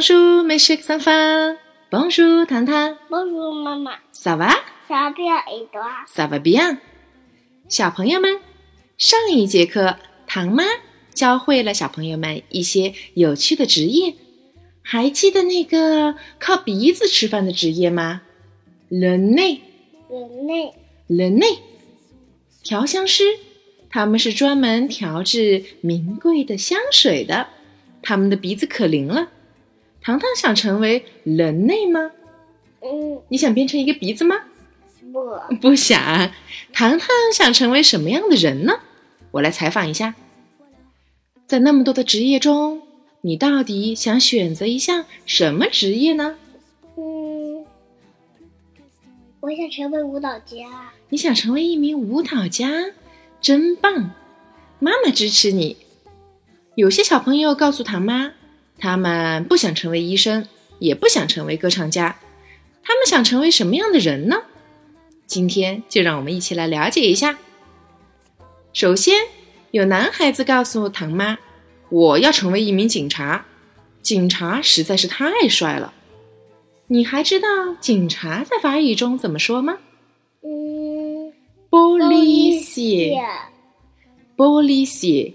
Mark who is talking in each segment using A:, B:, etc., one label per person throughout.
A: 叔叔没事，做饭。叔叔，糖糖。
B: 叔叔
A: 妈妈。
B: 啥娃？啥不一
A: 样？啥不一样？小朋友们，上一节课，糖妈教会了小朋友们一些有趣的职业。还记得那个靠鼻子吃饭的职业吗？人类。
B: 人类。
A: 人类。调香师，他们是专门调制名贵的香水的，他们的鼻子可灵了。糖糖想成为人类吗？
B: 嗯，
A: 你想变成一个鼻子吗？
B: 不，
A: 不想。糖糖想成为什么样的人呢？我来采访一下。在那么多的职业中，你到底想选择一项什么职业呢？
B: 嗯，我想成为舞蹈家。
A: 你想成为一名舞蹈家，真棒！妈妈支持你。有些小朋友告诉糖妈，他们不想成为医生，也不想成为歌唱家，他们想成为什么样的人呢？今天就让我们一起来了解一下。首先，有男孩子告诉唐妈：“我要成为一名警察，警察实在是太帅了。”你还知道警察在法语中怎么说吗？
B: 嗯，
A: 玻璃鞋，玻璃鞋，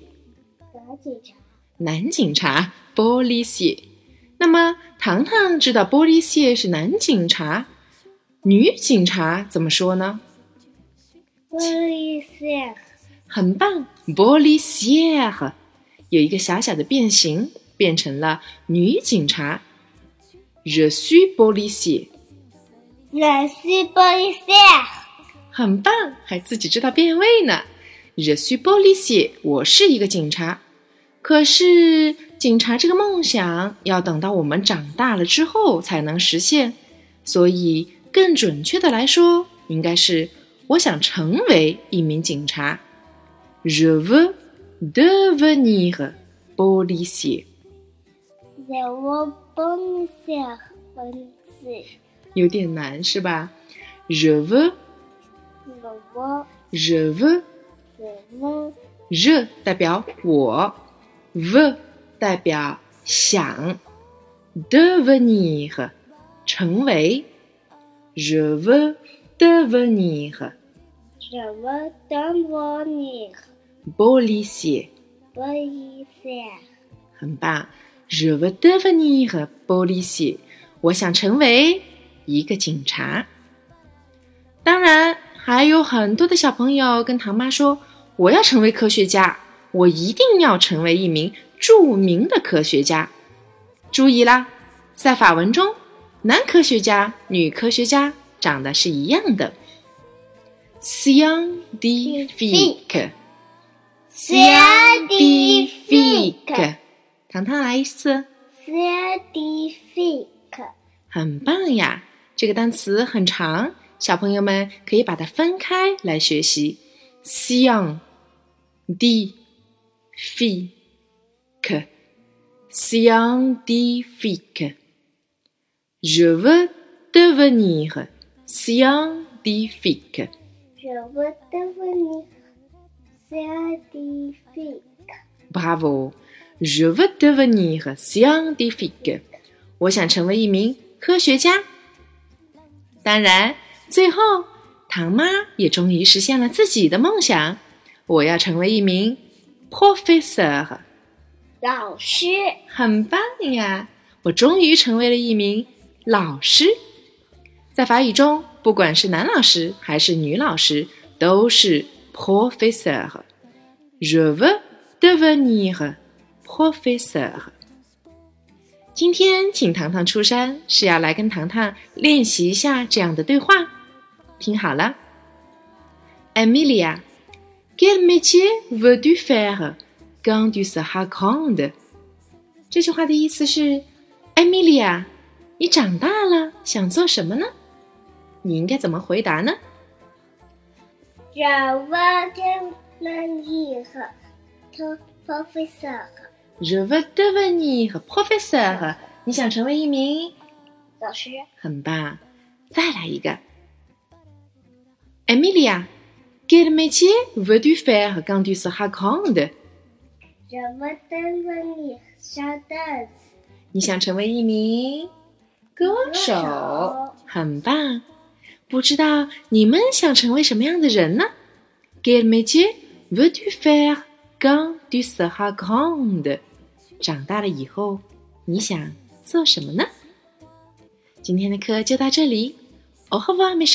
B: 男警察。
A: 男警察，玻璃鞋。那么，糖糖知道玻璃鞋是男警察，女警察怎么说呢？
B: 玻璃鞋，
A: 很棒，玻璃鞋有一个小小的变形，变成了女警察。
B: 璃鞋。
A: 很棒，还自己知道变位呢。Je suis policier，我是一个警察。可是，警察这个梦想要等到我们长大了之后才能实现，所以更准确的来说，应该是我想成为一名警察。Je veux devenir policier。
B: 我玻璃鞋，玻璃鞋。
A: 有点难是吧？Je veux，je
B: 我
A: veux。
B: 我
A: je 代表我，v 代表想，devenir 成为，je veux devenir
B: 什么当玻璃
A: policier，
B: 玻璃鞋。
A: 很棒，je veux devenir policier，我想成为一个警察。当然，还有很多的小朋友跟唐妈说，我要成为科学家，我一定要成为一名著名的科学家。注意啦，在法文中，男科学家、女科学家长得是一样的。scientifique。
B: Scientifique
A: 糖糖来一次
B: ，Scientifique
A: 很棒呀！这个单词很长，小朋友们可以把它分开来学习。scientifique，scientifique。Je veux devenir scientifique。
B: Je veux devenir scientifique.
A: Bravo! Je veux devenir scientifique. 我想成为一名科学家。当然，最后唐妈也终于实现了自己的梦想，我要成为一名 professeur。
B: 老师，
A: 很棒呀！我终于成为了一名老师。在法语中，不管是男老师还是女老师，都是。Je veux devenir professeur。今天请糖糖出山是要来跟糖糖练习一下这样的对话，听好了。Emilia，quel métier veux-tu faire quand tu seras grande？这句话的意思是，Emilia，你长大了想做什么呢？你应该怎么回答呢
B: ？Je veux devenir professeur.
A: Je veux devenir professeur。你想成为一名？
B: 老师，
A: 很棒，再来一个。Emilia，quel métier veux-tu faire quand tu seras
B: grande？Je veux devenir chanteuse.
A: 你想成为一名歌手，很棒。不知道你们想成为什么样的人呢？Quel métier veux-tu faire quand tu seras grande？长大了以后，你想做什么呢？今天的课就到这里。Au revoir, mes。